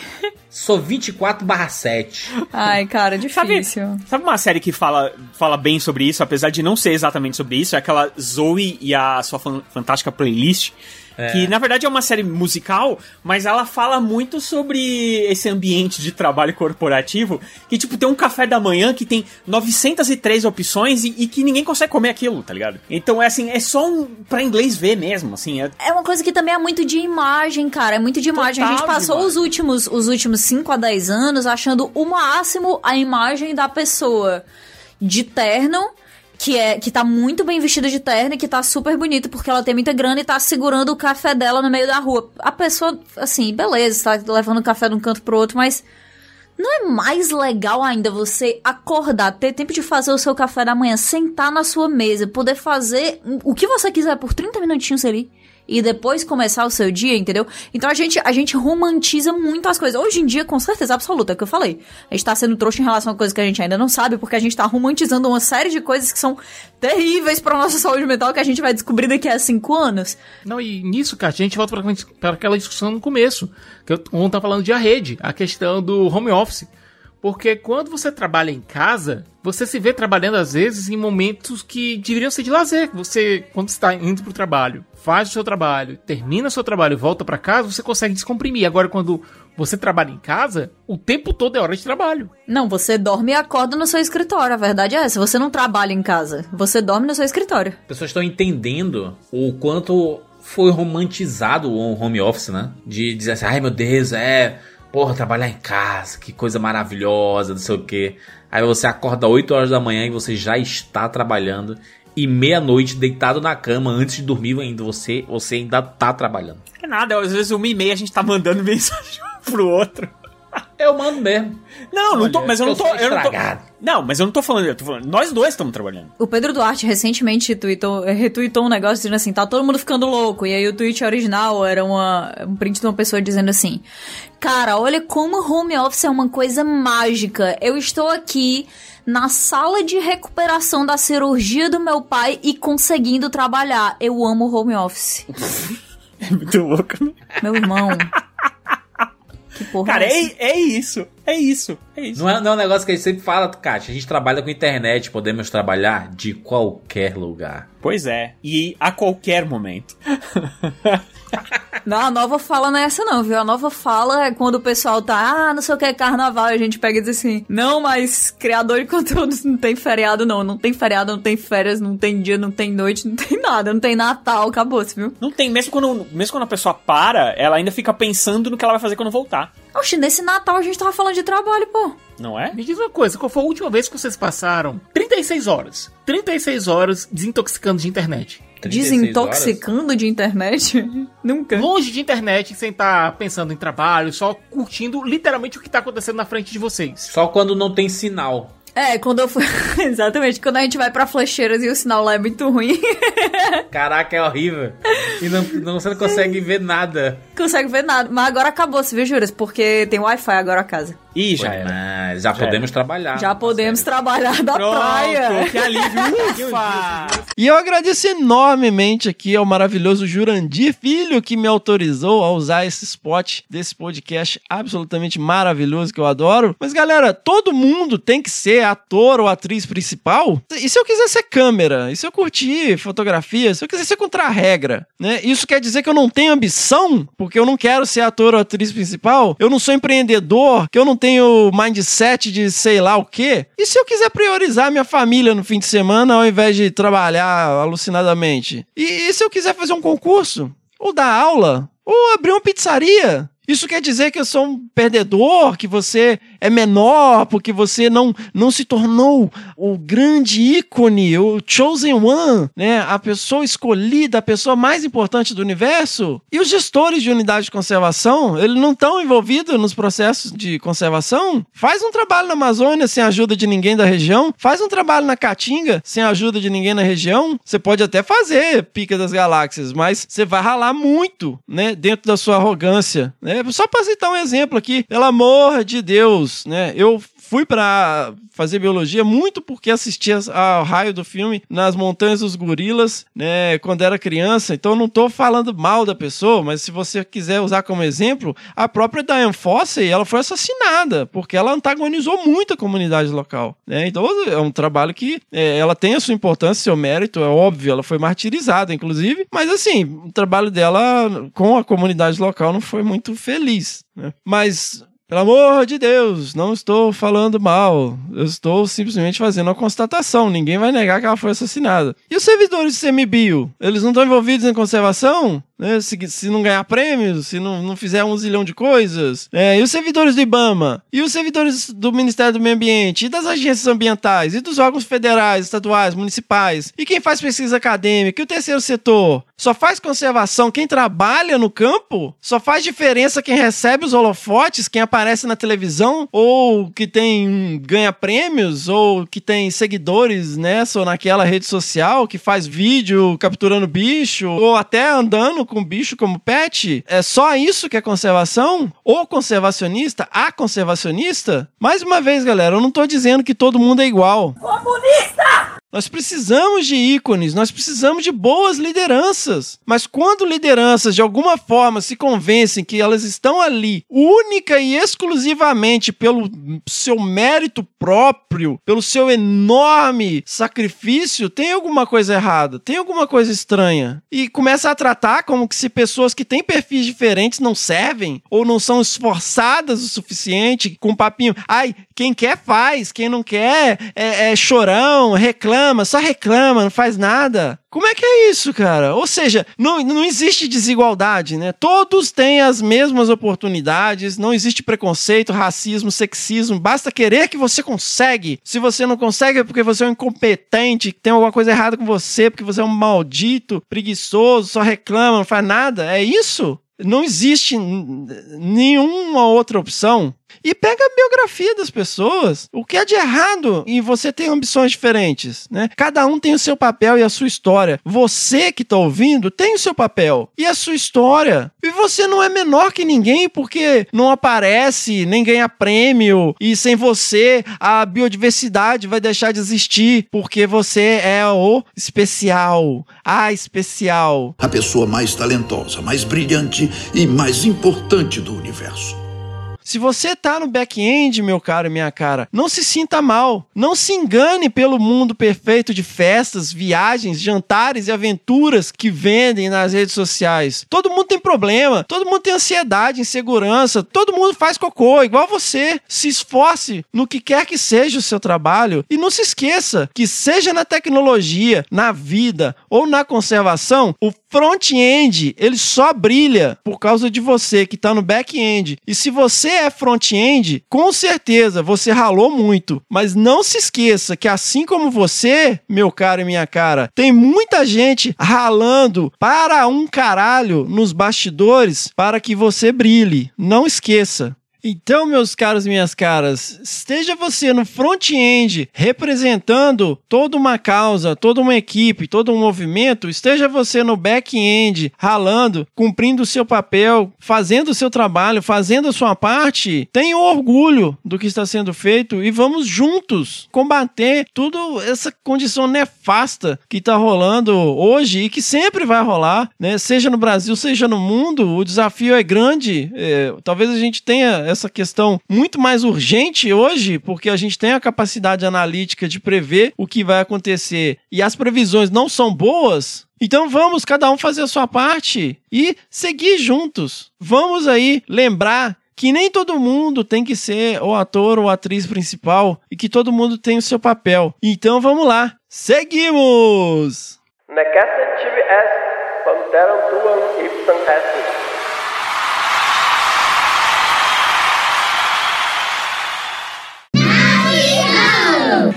Sou 24 barra 7. Ai, cara, difícil. Sabe uma série que fala, fala bem sobre isso, apesar de não ser exatamente sobre isso? É aquela Zoe e a sua fan- fantástica playlist. É. Que na verdade é uma série musical, mas ela fala muito sobre esse ambiente de trabalho corporativo. Que, tipo, tem um café da manhã que tem 903 opções e, e que ninguém consegue comer aquilo, tá ligado? Então é assim, é só um, pra inglês ver mesmo, assim. É, É uma coisa que também é muito de imagem, cara. É muito de imagem. a gente Total passou os últimos, os últimos 5 a 10 anos achando o máximo a imagem da pessoa de terno. Que, é, que tá muito bem vestida de terno e que tá super bonita porque ela tem muita grana e tá segurando o café dela no meio da rua. A pessoa, assim, beleza, tá levando o café de um canto pro outro, mas não é mais legal ainda você acordar, ter tempo de fazer o seu café da manhã, sentar na sua mesa, poder fazer o que você quiser por 30 minutinhos ali e depois começar o seu dia, entendeu? Então a gente, a gente romantiza muito as coisas. Hoje em dia, com certeza absoluta, é o que eu falei. A gente tá sendo trouxa em relação a coisas que a gente ainda não sabe, porque a gente tá romantizando uma série de coisas que são terríveis pra nossa saúde mental que a gente vai descobrir daqui a cinco anos. Não, e nisso, cara, a gente volta pra, pra aquela discussão no começo, que eu ontem tava falando de a rede, a questão do home office. Porque quando você trabalha em casa, você se vê trabalhando às vezes em momentos que deveriam ser de lazer. Você, quando está indo pro trabalho, faz o seu trabalho, termina o seu trabalho e volta para casa, você consegue descomprimir. Agora, quando você trabalha em casa, o tempo todo é hora de trabalho. Não, você dorme e acorda no seu escritório. A verdade é essa. Você não trabalha em casa. Você dorme no seu escritório. As pessoas estão entendendo o quanto foi romantizado o home office, né? De dizer assim, ai meu Deus, é, porra, trabalhar em casa, que coisa maravilhosa, não sei o quê. Aí você acorda 8 horas da manhã e você já está trabalhando. E meia-noite, deitado na cama, antes de dormir ainda, você, você ainda tá trabalhando. é nada, às vezes uma e meia a gente tá mandando mensagem pro outro. Eu mando mesmo. Não, não tô, mas eu não tô. eu não, tô estragado. não, mas eu não tô falando, eu tô falando. Nós dois estamos trabalhando. O Pedro Duarte recentemente tweetou, retweetou um negócio dizendo assim, tá todo mundo ficando louco. E aí o tweet original era uma, um print de uma pessoa dizendo assim, cara, olha como home office é uma coisa mágica. Eu estou aqui na sala de recuperação da cirurgia do meu pai e conseguindo trabalhar. Eu amo home office. É muito louco, né? Meu irmão. Que porra Cara, é é, é isso. É isso. É isso. Não é, não é um negócio que a gente sempre fala, Kátia. A gente trabalha com internet, podemos trabalhar de qualquer lugar. Pois é. E a qualquer momento. Não, a nova fala não é essa não, viu? A nova fala é quando o pessoal tá, ah, não sei o que é carnaval, e a gente pega e diz assim, não, mas criador de conteúdos não tem feriado não, não tem feriado, não tem férias, não tem dia, não tem noite, não tem nada, não tem Natal, acabou-se, viu? Não tem, mesmo quando, mesmo quando a pessoa para, ela ainda fica pensando no que ela vai fazer quando voltar. Oxe, nesse Natal a gente tava falando de trabalho, pô. Não é? Me diz uma coisa, qual foi a última vez que vocês passaram 36 horas? 36 horas desintoxicando de internet. Desintoxicando de internet? Nunca. Longe de internet, sem estar pensando em trabalho, só curtindo literalmente o que tá acontecendo na frente de vocês. Só quando não tem sinal. É, quando eu fui. Exatamente, quando a gente vai pra flecheiras e o sinal lá é muito ruim. Caraca, é horrível. E não, não- você não consegue ver nada. Consegue ver nada. Mas agora acabou, você viu, Juras? Porque tem Wi-Fi agora a casa. Ih, já Mas já podemos trabalhar. Já podemos trabalhar da praia. que alívio. Ufa! E eu agradeço enormemente aqui ao maravilhoso Jurandir Filho que me autorizou a usar esse spot desse podcast absolutamente maravilhoso que eu adoro. Mas galera, todo mundo tem que ser ator ou atriz principal? E se eu quiser ser câmera? E se eu curtir fotografia? Se eu quiser ser contra a regra? Né? Isso quer dizer que eu não tenho ambição? Porque eu não quero ser ator ou atriz principal? Eu não sou empreendedor? Que eu não tenho mindset de sei lá o quê? E se eu quiser priorizar minha família no fim de semana ao invés de trabalhar alucinadamente? E, e se eu quiser fazer um concurso? Ou dar aula? Ou abrir uma pizzaria? Isso quer dizer que eu sou um perdedor, que você é menor, porque você não, não se tornou o grande ícone, o chosen one, né? A pessoa escolhida, a pessoa mais importante do universo. E os gestores de unidade de conservação, eles não estão envolvidos nos processos de conservação? Faz um trabalho na Amazônia sem a ajuda de ninguém da região, faz um trabalho na Caatinga sem a ajuda de ninguém na região. Você pode até fazer Pica das Galáxias, mas você vai ralar muito, né, dentro da sua arrogância, né? Só para citar um exemplo aqui, pelo amor de Deus, né? Eu fui para fazer biologia muito porque assistia ao raio do filme nas Montanhas dos Gorilas, né, quando era criança. Então não estou falando mal da pessoa, mas se você quiser usar como exemplo, a própria Diane Fossey, ela foi assassinada porque ela antagonizou muito a comunidade local, né? Então é um trabalho que é, ela tem a sua importância, seu mérito, é óbvio, ela foi martirizada inclusive, mas assim, o trabalho dela com a comunidade local não foi muito feliz, né? Mas pelo amor de Deus, não estou falando mal. Eu estou simplesmente fazendo uma constatação. Ninguém vai negar que ela foi assassinada. E os servidores de semibio? Eles não estão envolvidos em conservação? Né? Se, se, não ganhar prêmios, se não, não fizer um zilhão de coisas. É, e os servidores do IBAMA? E os servidores do Ministério do Meio Ambiente? E das agências ambientais? E dos órgãos federais, estaduais, municipais? E quem faz pesquisa acadêmica? E o terceiro setor? Só faz conservação quem trabalha no campo? Só faz diferença quem recebe os holofotes, quem aparece na televisão? Ou que tem ganha prêmios? Ou que tem seguidores nessa ou naquela rede social? Que faz vídeo capturando bicho? Ou até andando com bicho como pet? É só isso que é conservação? Ou conservacionista? A conservacionista? Mais uma vez, galera, eu não tô dizendo que todo mundo é igual. Comunista! Nós precisamos de ícones, nós precisamos de boas lideranças. Mas quando lideranças de alguma forma se convencem que elas estão ali única e exclusivamente pelo seu mérito próprio, pelo seu enorme sacrifício, tem alguma coisa errada, tem alguma coisa estranha. E começa a tratar como que se pessoas que têm perfis diferentes não servem ou não são esforçadas o suficiente com papinho. Ai, quem quer faz, quem não quer é, é chorão, reclama reclama, só reclama, não faz nada. Como é que é isso, cara? Ou seja, não, não existe desigualdade, né? Todos têm as mesmas oportunidades, não existe preconceito, racismo, sexismo. Basta querer que você consegue. Se você não consegue é porque você é um incompetente, tem alguma coisa errada com você, porque você é um maldito, preguiçoso, só reclama, não faz nada. É isso? Não existe nenhuma outra opção e pega a biografia das pessoas. O que é de errado em você ter ambições diferentes, né? Cada um tem o seu papel e a sua história. Você que está ouvindo tem o seu papel e a sua história. E você não é menor que ninguém porque não aparece, nem ganha prêmio e sem você a biodiversidade vai deixar de existir porque você é o especial. A especial. A pessoa mais talentosa, mais brilhante e mais importante do universo. Se você tá no back-end, meu caro e minha cara, não se sinta mal. Não se engane pelo mundo perfeito de festas, viagens, jantares e aventuras que vendem nas redes sociais. Todo mundo tem problema, todo mundo tem ansiedade, insegurança, todo mundo faz cocô, igual você. Se esforce no que quer que seja o seu trabalho e não se esqueça que seja na tecnologia, na vida ou na conservação, o front-end, ele só brilha por causa de você que está no back-end. E se você é front-end, com certeza você ralou muito. Mas não se esqueça que assim como você, meu caro e minha cara, tem muita gente ralando para um caralho nos bastidores para que você brilhe. Não esqueça. Então, meus caros e minhas caras, esteja você no front-end representando toda uma causa, toda uma equipe, todo um movimento, esteja você no back-end ralando, cumprindo o seu papel, fazendo o seu trabalho, fazendo a sua parte, tenha orgulho do que está sendo feito e vamos juntos combater toda essa condição nefasta que está rolando hoje e que sempre vai rolar, né? Seja no Brasil, seja no mundo, o desafio é grande. É, talvez a gente tenha essa questão muito mais urgente hoje, porque a gente tem a capacidade analítica de prever o que vai acontecer e as previsões não são boas. Então vamos cada um fazer a sua parte e seguir juntos. Vamos aí lembrar que nem todo mundo tem que ser o ator ou atriz principal e que todo mundo tem o seu papel. Então vamos lá, seguimos! Tibi est, panteram tuam ipsam estis.